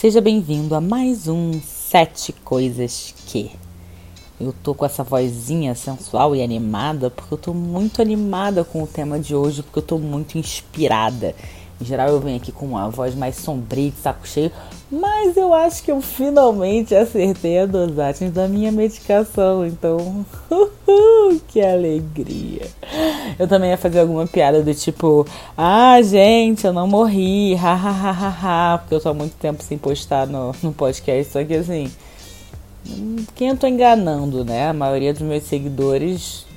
Seja bem-vindo a mais um Sete Coisas Que. Eu tô com essa vozinha sensual e animada porque eu tô muito animada com o tema de hoje, porque eu tô muito inspirada. Em geral eu venho aqui com uma voz mais sombria, de saco cheio, mas eu acho que eu finalmente acertei a dosagem da minha medicação, então, que alegria. Eu também ia fazer alguma piada do tipo, ah, gente, eu não morri, ha, porque eu tô há muito tempo sem postar no, no podcast, só que assim, quem eu tô enganando, né? A maioria dos meus seguidores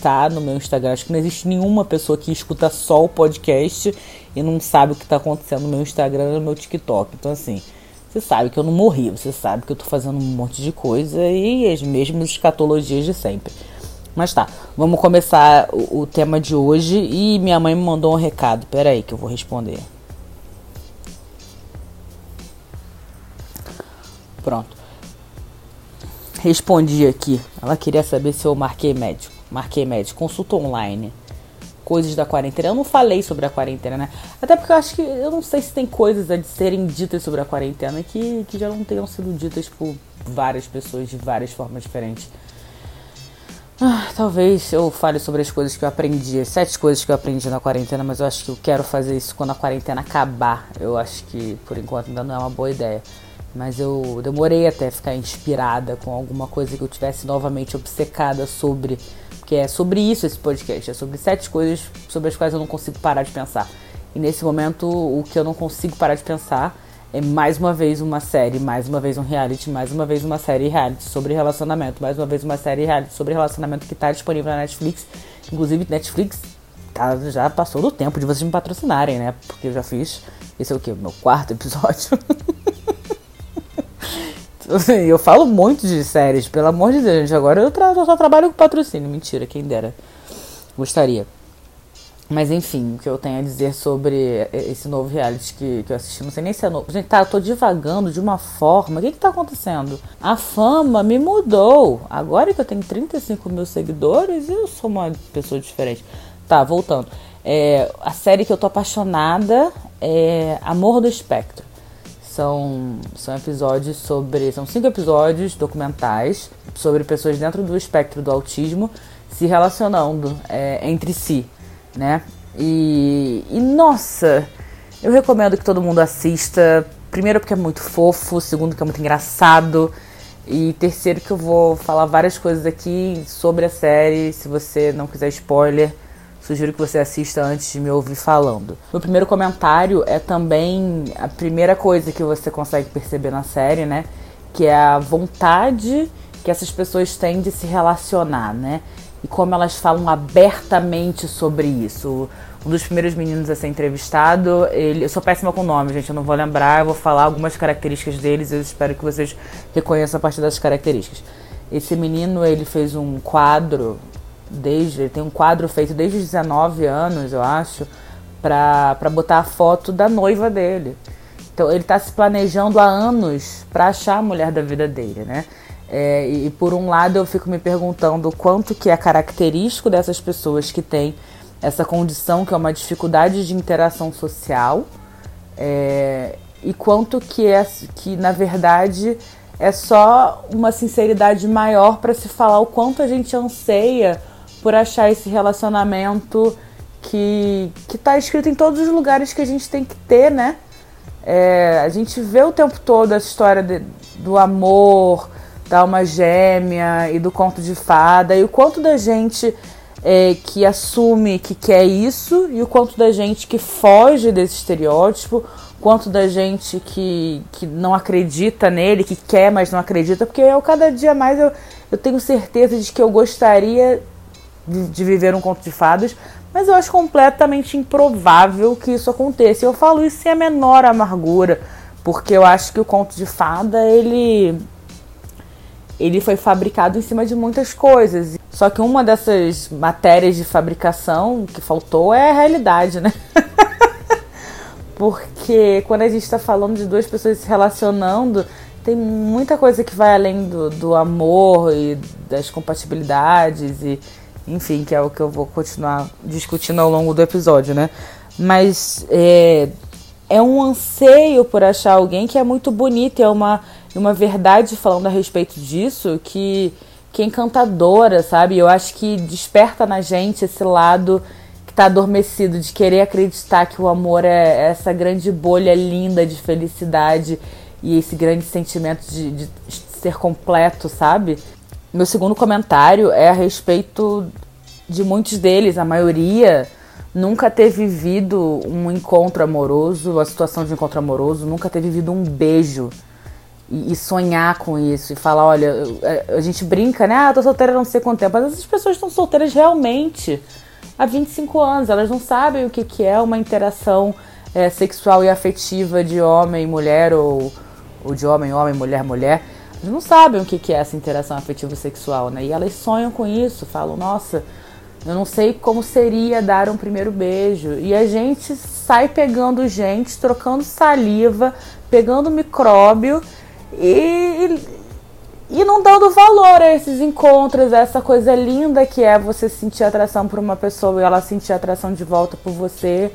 tá no meu Instagram. Acho que não existe nenhuma pessoa que escuta só o podcast e não sabe o que tá acontecendo no meu Instagram e no meu TikTok. Então, assim, você sabe que eu não morri, você sabe que eu tô fazendo um monte de coisa e as mesmas escatologias de sempre. Mas tá, vamos começar o, o tema de hoje e minha mãe me mandou um recado. Pera aí que eu vou responder. Pronto. Respondi aqui. Ela queria saber se eu marquei médico. Marquei médico. Consulta online coisas da quarentena. Eu não falei sobre a quarentena, né? Até porque eu acho que eu não sei se tem coisas a serem ditas sobre a quarentena que, que já não tenham sido ditas por várias pessoas de várias formas diferentes. Ah, talvez eu fale sobre as coisas que eu aprendi, as sete coisas que eu aprendi na quarentena, mas eu acho que eu quero fazer isso quando a quarentena acabar. Eu acho que por enquanto ainda não é uma boa ideia. Mas eu demorei até ficar inspirada com alguma coisa que eu tivesse novamente obcecada sobre que é sobre isso esse podcast, é sobre sete coisas sobre as quais eu não consigo parar de pensar. E nesse momento, o que eu não consigo parar de pensar é mais uma vez uma série, mais uma vez um reality, mais uma vez uma série reality sobre relacionamento, mais uma vez uma série reality sobre relacionamento que está disponível na Netflix. Inclusive, Netflix tá, já passou do tempo de vocês me patrocinarem, né? Porque eu já fiz. Esse é o que? Meu quarto episódio. Eu falo muito de séries, pelo amor de Deus, gente. Agora eu, eu só trabalho com patrocínio. Mentira, quem dera. Gostaria. Mas enfim, o que eu tenho a dizer sobre esse novo reality que, que eu assisti, não sei nem se é novo. Gente, tá, eu tô divagando de uma forma. O que que tá acontecendo? A fama me mudou. Agora que eu tenho 35 mil seguidores, eu sou uma pessoa diferente. Tá, voltando. É, a série que eu tô apaixonada é Amor do Espectro. São, são episódios sobre. São cinco episódios documentais sobre pessoas dentro do espectro do autismo se relacionando é, entre si, né? E, e nossa, eu recomendo que todo mundo assista. Primeiro porque é muito fofo, segundo que é muito engraçado. E terceiro que eu vou falar várias coisas aqui sobre a série, se você não quiser spoiler Sugiro que você assista antes de me ouvir falando. Meu primeiro comentário é também a primeira coisa que você consegue perceber na série, né? Que é a vontade que essas pessoas têm de se relacionar, né? E como elas falam abertamente sobre isso. Um dos primeiros meninos a ser entrevistado, ele. Eu sou péssima com nome, gente, eu não vou lembrar, eu vou falar algumas características deles, eu espero que vocês reconheçam a partir das características. Esse menino, ele fez um quadro desde ele tem um quadro feito desde os 19 anos, eu acho, para botar a foto da noiva dele. Então ele está se planejando há anos para achar a mulher da vida dele, né? É, e por um lado eu fico me perguntando quanto que é característico dessas pessoas que têm essa condição que é uma dificuldade de interação social é, e quanto que é que na verdade é só uma sinceridade maior para se falar o quanto a gente anseia por achar esse relacionamento que, que tá escrito em todos os lugares que a gente tem que ter, né? É, a gente vê o tempo todo essa história de, do amor, da alma gêmea e do conto de fada, e o quanto da gente é, que assume que quer isso, e o quanto da gente que foge desse estereótipo, quanto da gente que, que não acredita nele, que quer, mas não acredita, porque eu cada dia mais eu, eu tenho certeza de que eu gostaria de, de, viver um conto de fadas, mas eu acho completamente improvável que isso aconteça. Eu falo isso sem a menor amargura, porque eu acho que o conto de fada ele ele foi fabricado em cima de muitas coisas. Só que uma dessas matérias de fabricação que faltou é a realidade, né? porque quando a gente está falando de duas pessoas se relacionando, tem muita coisa que vai além do, do amor e das compatibilidades e enfim, que é o que eu vou continuar discutindo ao longo do episódio, né? Mas é, é um anseio por achar alguém que é muito bonito, é uma, uma verdade falando a respeito disso que, que é encantadora, sabe? Eu acho que desperta na gente esse lado que está adormecido, de querer acreditar que o amor é essa grande bolha linda de felicidade e esse grande sentimento de, de ser completo, sabe? Meu segundo comentário é a respeito de muitos deles, a maioria nunca ter vivido um encontro amoroso, a situação de encontro amoroso, nunca ter vivido um beijo e, e sonhar com isso e falar, olha, a, a, gente brinca, né? Ah, tô solteira não sei quanto tempo, mas essas pessoas estão solteiras realmente há 25 anos, elas não sabem o que, que é uma interação é, sexual e afetiva de homem, mulher ou, ou de homem, homem, mulher, mulher. Elas não sabem o que, é essa interação afetiva sexual, né? E elas sonham com isso, falam, nossa, eu não sei como seria dar um primeiro beijo. E a gente sai pegando gente, trocando saliva, pegando micróbio e, e não dando valor a esses encontros, a essa coisa linda que é você sentir atração por uma pessoa e ela sentir atração de volta por você.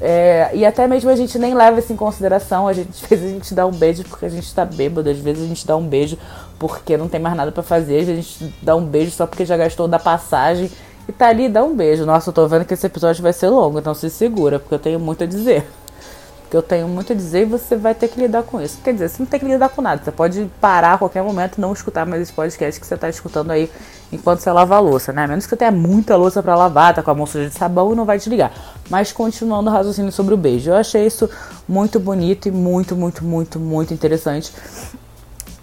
É, e até mesmo a gente nem leva isso em consideração. A gente, às vezes a gente dá um beijo porque a gente tá bêbado, às vezes a gente dá um beijo porque não tem mais nada para fazer, às vezes a gente dá um beijo só porque já gastou da passagem e tá ali, dá um beijo. Nossa, eu tô vendo que esse episódio vai ser longo, então se segura, porque eu tenho muito a dizer. Porque eu tenho muito a dizer e você vai ter que lidar com isso. Quer dizer, você não tem que lidar com nada. Você pode parar a qualquer momento e não escutar mais esse podcast que você tá escutando aí enquanto você lava a louça, né? A menos que você tenha muita louça para lavar, tá com a mão suja de sabão e não vai desligar. Mas continuando o raciocínio sobre o beijo. Eu achei isso muito bonito e muito, muito, muito, muito interessante.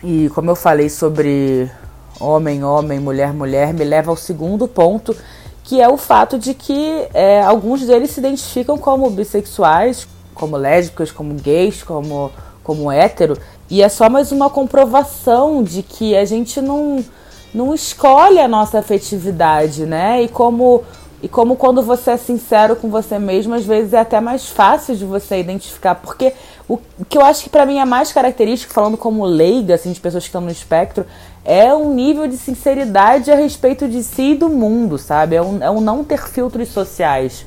E como eu falei sobre homem, homem, mulher, mulher, me leva ao segundo ponto, que é o fato de que é, alguns deles se identificam como bissexuais, como lésbicas, como gays, como, como hétero, e é só mais uma comprovação de que a gente não, não escolhe a nossa afetividade, né? E como, e como quando você é sincero com você mesmo, às vezes é até mais fácil de você identificar, porque o que eu acho que para mim é mais característico, falando como leiga, assim, de pessoas que estão no espectro, é um nível de sinceridade a respeito de si e do mundo, sabe? É um, é um não ter filtros sociais.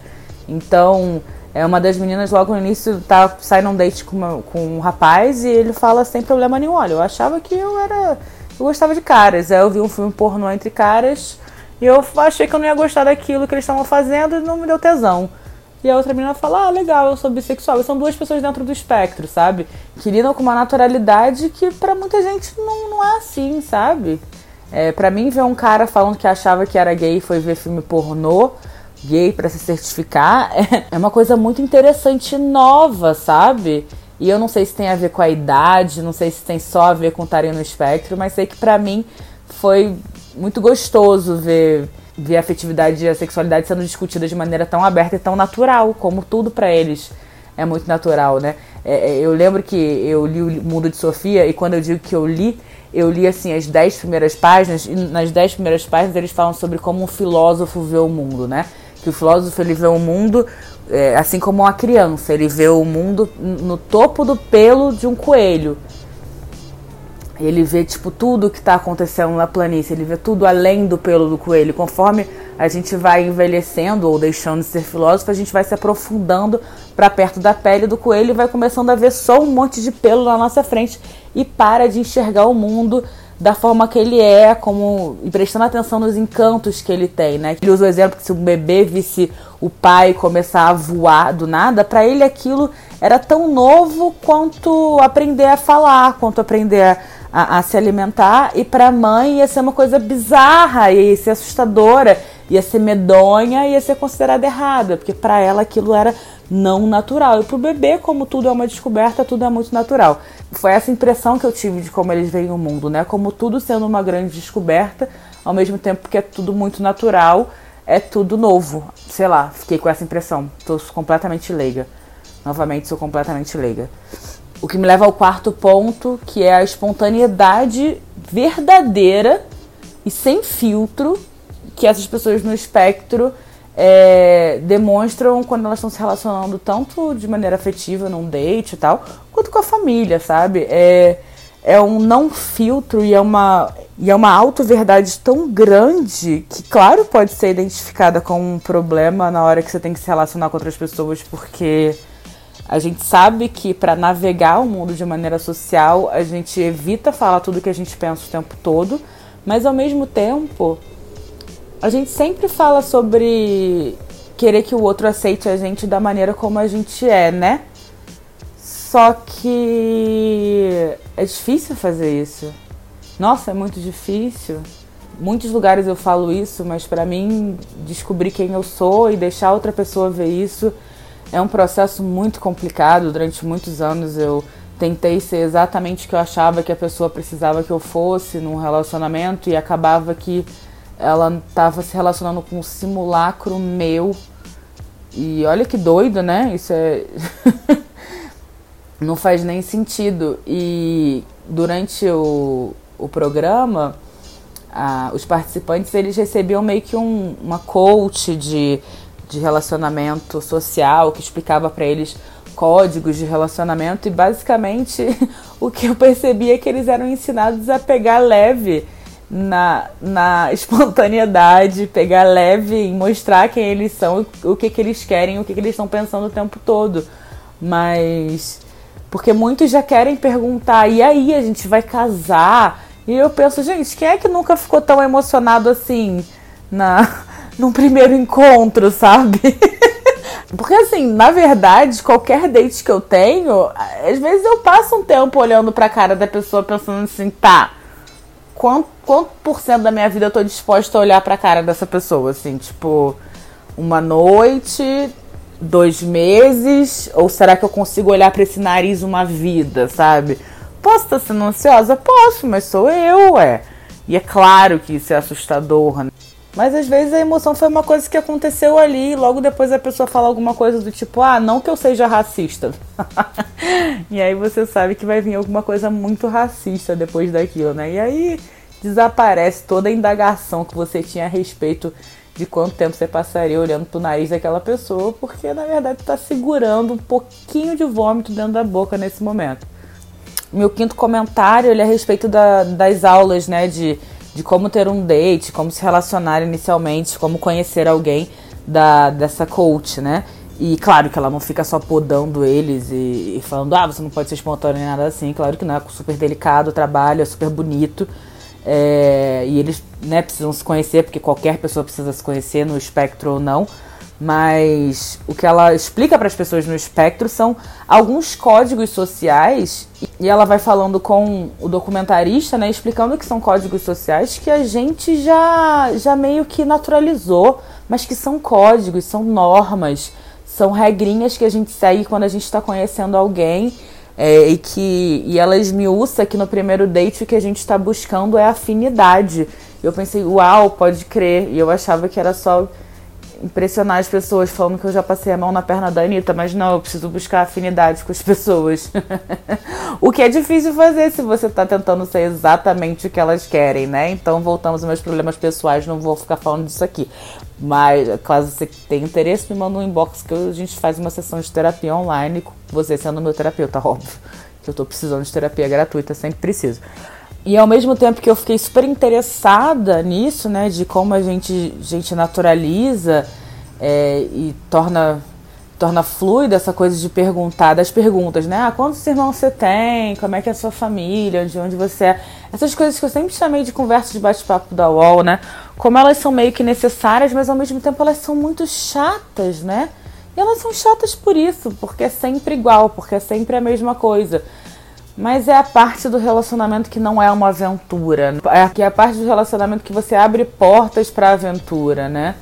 Então, é uma das meninas logo no início tá, sai num date com, uma, com um rapaz e ele fala sem problema nenhum. Olha, eu achava que eu era. Eu gostava de caras. Aí eu vi um filme pornô entre caras e eu achei que eu não ia gostar daquilo que eles estavam fazendo e não me deu tesão. E a outra menina fala, ah, legal, eu sou bissexual. E são duas pessoas dentro do espectro, sabe? Que lidam com uma naturalidade que para muita gente não, não é assim, sabe? É, para mim, ver um cara falando que achava que era gay e foi ver filme pornô, gay para se certificar, é, uma coisa muito interessante nova, sabe? E eu não sei se tem a ver com a idade, não sei se tem só a ver com estarem no espectro, mas sei que para mim foi muito gostoso ver ver a afetividade e a sexualidade sendo discutidas de maneira tão aberta e tão natural, como tudo para eles é muito natural, né? É, é, eu lembro que eu li o Mundo de Sofia e quando eu digo que eu li, eu li assim as dez primeiras páginas e nas dez primeiras páginas eles falam sobre como um filósofo vê o mundo, né? Que o filósofo ele vê o mundo é, assim como uma criança, ele vê o mundo no topo do pelo de um coelho. Ele vê, tipo, tudo que está acontecendo na planície, ele vê tudo além do pelo do coelho. Conforme a gente vai envelhecendo ou deixando de ser filósofo, a gente vai se aprofundando para perto da pele do coelho e vai começando a ver só um monte de pelo na nossa frente e para de enxergar o mundo da forma que ele é, como e prestando atenção nos encantos que ele tem, né? Ele usa o exemplo que se um bebê visse o pai começar a voar do nada, para ele aquilo era tão novo quanto aprender a falar, quanto aprender a a, se alimentar e para a mãe ia ser uma coisa bizarra, ia ser assustadora, ia ser medonha, ia ser considerada errada, porque para ela aquilo era não natural. E para o bebê, como tudo é uma descoberta, tudo é muito natural. Foi essa impressão que eu tive de como eles veem o mundo, né? Como tudo sendo uma grande descoberta, ao mesmo tempo que é tudo muito natural, é tudo novo. Sei lá, fiquei com essa impressão. Estou completamente leiga. Novamente, sou completamente leiga. O que me leva ao quarto ponto, que é a espontaneidade verdadeira e sem filtro que essas pessoas no espectro é, demonstram quando elas estão se relacionando tanto de maneira afetiva num date e tal, quanto com a família, sabe? É, é um não filtro e é uma, e é uma auto-verdade tão grande que, claro, pode ser identificada como um problema na hora que você tem que se relacionar com outras pessoas, porque A gente sabe que para navegar o mundo de maneira social, a gente evita falar tudo que a gente pensa o tempo todo, mas ao mesmo tempo, a gente sempre fala sobre querer que o outro aceite a gente da maneira como a gente é, né? Só que é difícil fazer isso. Nossa, é muito difícil. Muitos lugares eu falo isso, mas para mim descobrir quem eu sou e deixar outra pessoa ver isso é um processo muito complicado. Durante muitos anos eu tentei ser exatamente o que eu achava que a pessoa precisava que eu fosse num relacionamento e acabava que ela estava se relacionando com um simulacro meu. E olha que doido, né? Isso é. Não faz nem sentido. E durante o, o programa, os participantes eles recebiam meio que um, uma coach de de relacionamento social que explicava para eles códigos de relacionamento e basicamente o que eu percebi é que eles eram ensinados a pegar leve na, na espontaneidade, pegar leve em mostrar quem eles são, o que, que eles querem, o que, que eles estão pensando o tempo todo. Mas. Porque muitos já querem perguntar, e aí, a gente vai casar? E eu penso, gente, quem é que nunca ficou tão emocionado assim na, num primeiro encontro, sabe? Porque assim, na verdade, qualquer date que eu tenho, às vezes eu passo um tempo olhando pra cara da pessoa pensando assim, tá, quanto, quanto por cento da minha vida eu tô disposta a olhar pra cara dessa pessoa, assim, tipo, uma noite, dois meses, ou será que eu consigo olhar para esse nariz uma vida, sabe? Posso estar sendo ansiosa? Posso, mas sou eu, é. E é claro que isso é assustador, né? Mas às vezes a emoção foi uma coisa que aconteceu ali e logo depois a pessoa fala alguma coisa do tipo, ah, não que eu seja racista. e aí você sabe que vai vir alguma coisa muito racista depois daquilo, né? E aí desaparece toda a indagação que você tinha a respeito de quanto tempo você passaria olhando pro nariz daquela pessoa, porque na verdade está segurando um pouquinho de vômito dentro da boca nesse momento. Meu quinto comentário ele é a respeito da, das aulas, né, de de como ter um date, como se relacionar inicialmente, como conhecer alguém da, dessa coach, né? E claro que ela não fica só podando eles e, e falando, ah, você não pode ser espontâneo nem nada assim. Claro que não, é super delicado o trabalho, é super bonito. É, e eles né, precisam se conhecer, porque qualquer pessoa precisa se conhecer, no espectro ou não mas o que ela explica para as pessoas no espectro são alguns códigos sociais e ela vai falando com o documentarista, né, explicando que são códigos sociais que a gente já já meio que naturalizou, mas que são códigos, são normas, são regrinhas que a gente segue quando a gente está conhecendo alguém é, e que e ela esmiuça que no primeiro date o que a gente está buscando é afinidade. Eu pensei, uau, pode crer, e eu achava que era só impressionar as pessoas falando que eu já passei a mão na perna da Anitta, mas não, eu preciso buscar afinidade com as pessoas. o que é difícil fazer se você tá tentando ser exatamente o que elas querem, né? Então voltamos aos meus problemas pessoais, não vou ficar falando disso aqui. Mas, caso você tenha interesse, me manda um inbox que a gente faz uma sessão de terapia online, você sendo meu terapeuta, óbvio. Que eu tô precisando de terapia gratuita, sempre preciso. E ao mesmo tempo que eu fiquei super interessada nisso, né, de como a gente, gente naturaliza é, e torna torna fluida essa coisa de perguntar, das perguntas, né? Ah, quantos irmãos você tem? Como é que é a sua família? De onde você é? Essas coisas que eu sempre chamei de conversa de bate-papo da UOL, né? Como elas são meio que necessárias, mas ao mesmo tempo elas são muito chatas, né? E elas são chatas por isso, porque é sempre igual, porque é sempre a mesma coisa. Mas é a parte do relacionamento que não é uma aventura. É que é a parte do relacionamento que você abre portas para aventura, né?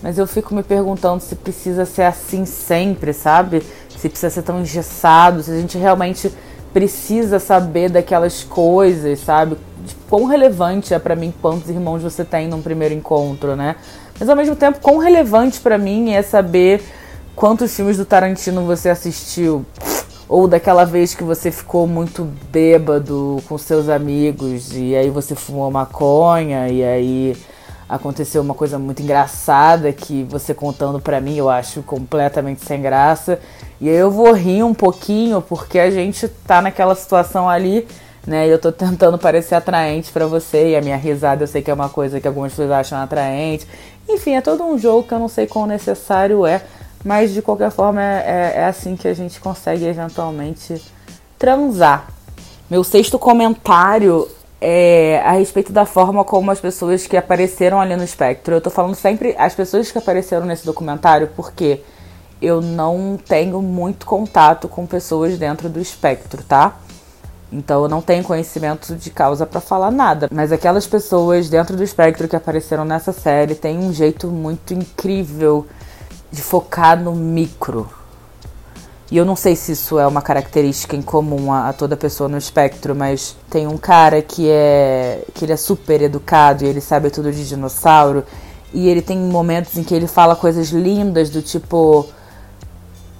Mas eu fico me perguntando se precisa ser assim sempre, sabe? Se precisa ser tão engessado, se a gente realmente precisa saber daquelas coisas, sabe? De quão relevante é para mim quantos irmãos você tem num primeiro encontro, né? Mas ao mesmo tempo, quão relevante para mim é saber quantos filmes do Tarantino você assistiu ou daquela vez que você ficou muito bêbado com seus amigos e aí você fumou maconha e aí aconteceu uma coisa muito engraçada que você contando para mim eu acho completamente sem graça. E aí eu vou rir um pouquinho porque a gente tá naquela situação ali, né? E eu tô tentando parecer atraente para você e a minha risada eu sei que é uma coisa que algumas pessoas acham atraente. Enfim, é todo um jogo que eu não sei quão necessário é Mas de qualquer forma é, é, é assim que a gente consegue eventualmente transar. Meu sexto comentário é a respeito da forma como as pessoas que apareceram ali no espectro. Eu tô falando sempre as pessoas que apareceram nesse documentário porque eu não tenho muito contato com pessoas dentro do espectro, tá? Então eu não tenho conhecimento de causa para falar nada. Mas aquelas pessoas dentro do espectro que apareceram nessa série têm um jeito muito incrível de focar no micro. E eu não sei se isso é uma característica em comum a, a, toda pessoa no espectro, mas tem um cara que é que ele é super educado e ele sabe tudo de dinossauro e ele tem momentos em que ele fala coisas lindas do tipo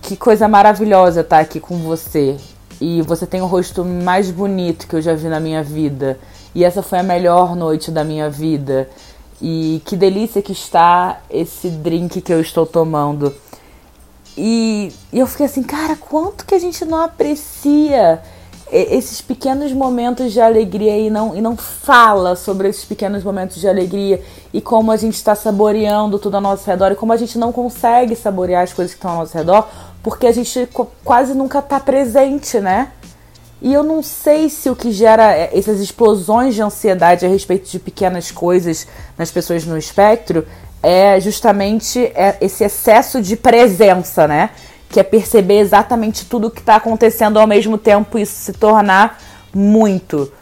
que coisa maravilhosa estar tá aqui com você. E você tem o rosto mais bonito que eu já vi na minha vida. E essa foi a melhor noite da minha vida. E que delícia que está esse drink que eu estou tomando. E, e eu fiquei assim, cara, quanto que a gente não aprecia esses pequenos momentos de alegria e não, e não fala sobre esses pequenos momentos de alegria e como a gente está saboreando tudo ao nosso redor e como a gente não consegue saborear as coisas que estão ao nosso redor porque a gente quase nunca está presente, né? E eu não sei se o que gera é, essas explosões de ansiedade a respeito de pequenas coisas nas pessoas no espectro é justamente é, esse excesso de presença, né? Que é perceber exatamente tudo o que está acontecendo ao mesmo tempo e isso se tornar muito.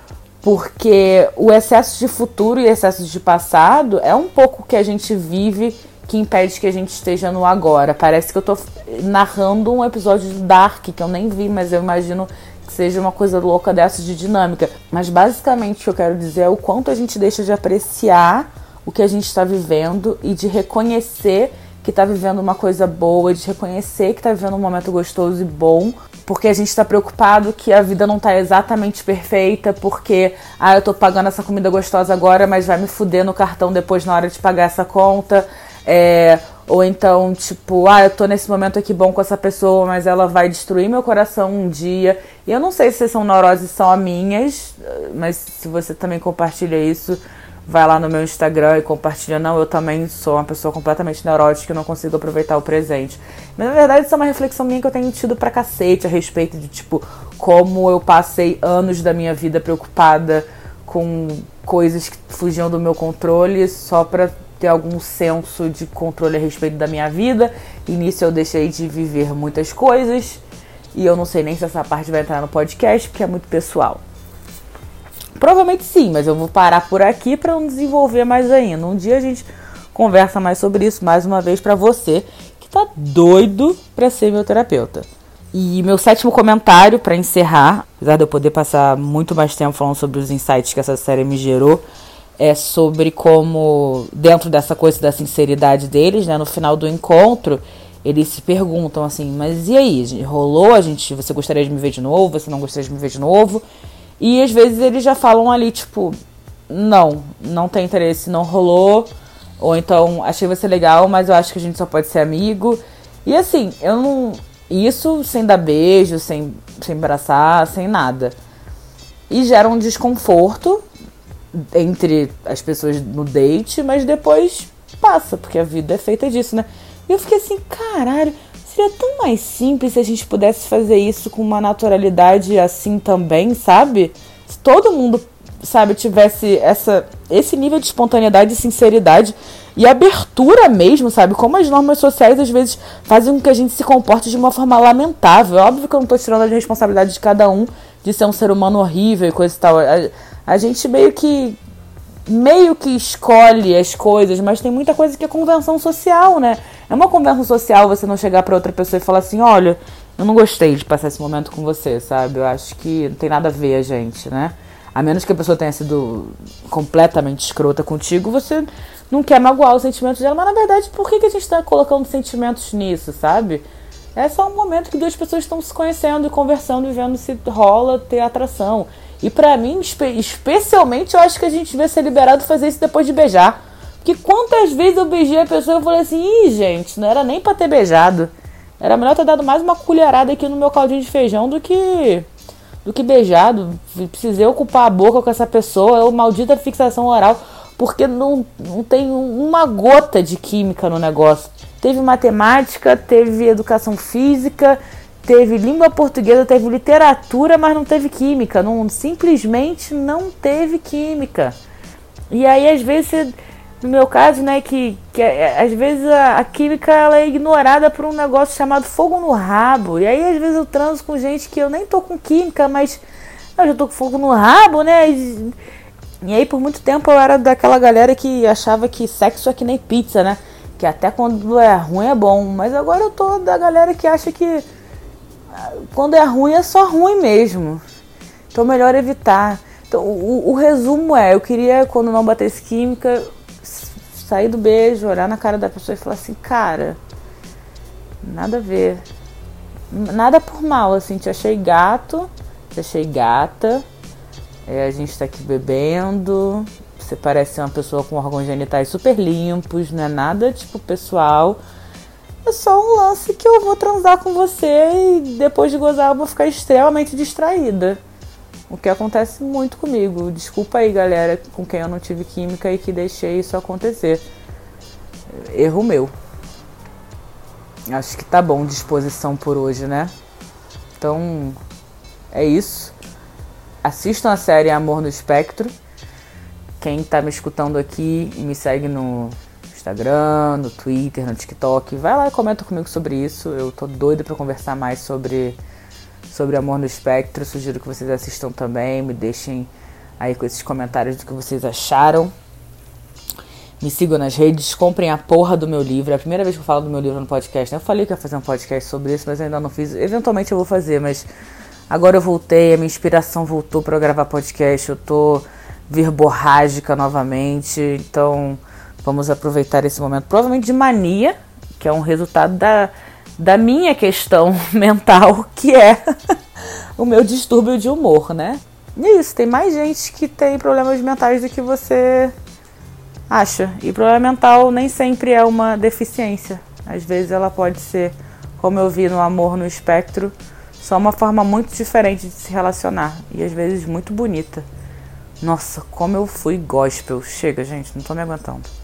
Porque o excesso de futuro e excesso de passado é um pouco que a gente vive que impede que a gente esteja no agora. Parece que eu tô narrando um episódio de Dark que eu nem vi, mas eu imagino que seja uma coisa louca dessa de dinâmica. Mas basicamente o que eu quero dizer é o quanto a gente deixa de apreciar o que a gente está vivendo e de reconhecer que está vivendo uma coisa boa, de reconhecer que está vivendo um momento gostoso e bom, porque a gente está preocupado que a vida não está exatamente perfeita, porque ah, eu estou pagando essa comida gostosa agora, mas vai me fuder no cartão depois na hora de pagar essa conta. É, ou então, tipo, ah, eu tô nesse momento aqui bom com essa pessoa, mas ela vai destruir meu coração um dia. E eu não sei se são neuroses as minhas, mas se você também compartilha isso, vai lá no meu Instagram e compartilha. Não, eu também sou uma pessoa completamente neurótica e não consigo aproveitar o presente. Mas na verdade, isso é uma reflexão minha que eu tenho tido pra cacete a respeito de, tipo, como eu passei anos da minha vida preocupada com coisas que fugiam do meu controle só pra ter algum senso de controle a respeito da minha vida. E nisso eu deixei de viver muitas coisas. E eu não sei nem se essa parte vai entrar no podcast, porque é muito pessoal. Provavelmente sim, mas eu vou parar por aqui para não desenvolver mais ainda. Um dia a gente conversa mais sobre isso, mais uma vez para você que tá doido para ser meu terapeuta. E meu sétimo comentário para encerrar, apesar de eu poder passar muito mais tempo falando sobre os insights que essa série me gerou, é sobre como, dentro dessa coisa da sinceridade deles, né, no final do encontro, eles se perguntam assim, mas e aí, rolou? A gente, você gostaria de me ver de novo? Você não gostaria de me ver de novo? E às vezes eles já falam ali, tipo, não, não tem interesse, não rolou. Ou então, achei você legal, mas eu acho que a gente só pode ser amigo. E assim, eu não. Isso sem dar beijo, sem, sem abraçar, sem nada. E gera um desconforto, entre as pessoas no date, mas depois passa, porque a vida é feita disso, né? E eu fiquei assim, caralho, seria tão mais simples se a gente pudesse fazer isso com uma naturalidade assim também, sabe? Se todo mundo, sabe, tivesse essa esse nível de espontaneidade e sinceridade e abertura mesmo, sabe? Como as normas sociais às vezes fazem com que a gente se comporte de uma forma lamentável. É óbvio que eu não tô tirando a responsabilidade de cada um de ser um ser humano horrível e coisa e tal a gente meio que meio que escolhe as coisas, mas tem muita coisa que é convenção social, né? É uma convenção social você não chegar para outra pessoa e falar assim, olha, eu não gostei de passar esse momento com você, sabe? Eu acho que não tem nada a ver a gente, né? A menos que a pessoa tenha sido completamente escrota contigo, você não quer magoar os sentimentos dela, mas na verdade, por que, que a gente tá colocando sentimentos nisso, sabe? É só um momento que duas pessoas estão se conhecendo e conversando e vendo se rola ter atração. E para mim, espe especialmente, eu acho que a gente devia ser liberado fazer isso depois de beijar. Porque quantas vezes eu beijei a pessoa e falei assim, ih, gente, não era nem pra ter beijado. Era melhor ter dado mais uma colherada aqui no meu caldinho de feijão do que do que beijado. Precisei ocupar a boca com essa pessoa, é o maldita fixação oral, porque não, não tem uma gota de química no negócio. teve matemática, teve educação física, teve língua portuguesa, teve literatura, mas não teve química. Não, simplesmente não teve química. E aí, às vezes, no meu caso, né, que, que às vezes a, a, química ela é ignorada por um negócio chamado fogo no rabo. E aí, às vezes, eu transo com gente que eu nem tô com química, mas eu já tô com fogo no rabo, né? E, e aí, por muito tempo, eu era daquela galera que achava que sexo é que nem pizza, né? Que até quando é ruim é bom. Mas agora eu tô da galera que acha que ah, quando é ruim é só ruim mesmo. Então, melhor evitar. Então, o, o resumo é: eu queria, quando não batesse química, sair do beijo, olhar na cara da pessoa e falar assim: cara, nada a ver. Nada por mal, assim, te achei gato, te achei gata é, a gente tá aqui bebendo. Você parece uma pessoa com órgãos genitais super limpos, não é nada tipo pessoal. É só um lance que eu vou transar com você e depois de gozar eu vou ficar extremamente distraída. O que acontece muito comigo. Desculpa aí, galera, com quem eu não tive química e que deixei isso acontecer. Erro meu. Acho que tá bom disposição por hoje, né? Então, é isso. Assistam a série Amor no Espectro. Quem tá me escutando aqui e me segue no Instagram, no Twitter, no TikTok, vai lá e comenta comigo sobre isso. Eu tô doida para conversar mais sobre, sobre Amor no Espectro. Sugiro que vocês assistam também, me deixem aí com esses comentários do que vocês acharam. Me sigam nas redes, comprem a porra do meu livro. É a primeira vez que eu falo do meu livro no podcast. Né? Eu falei que ia fazer um podcast sobre isso, mas ainda não fiz. Eventualmente eu vou fazer, mas Agora eu voltei, a minha inspiração voltou para gravar podcast. Eu tô verborrágica novamente. Então, vamos aproveitar esse momento, provavelmente de mania, que é um resultado da, da minha questão mental, que é o meu distúrbio de humor, né? E é isso, tem mais gente que tem problemas mentais do que você acha. E problema mental nem sempre é uma deficiência. Às vezes ela pode ser, como eu vi no Amor no Espectro, só uma forma muito diferente de se relacionar e às vezes muito bonita. Nossa, como eu fui gospel. Chega, gente, não tô me aguentando.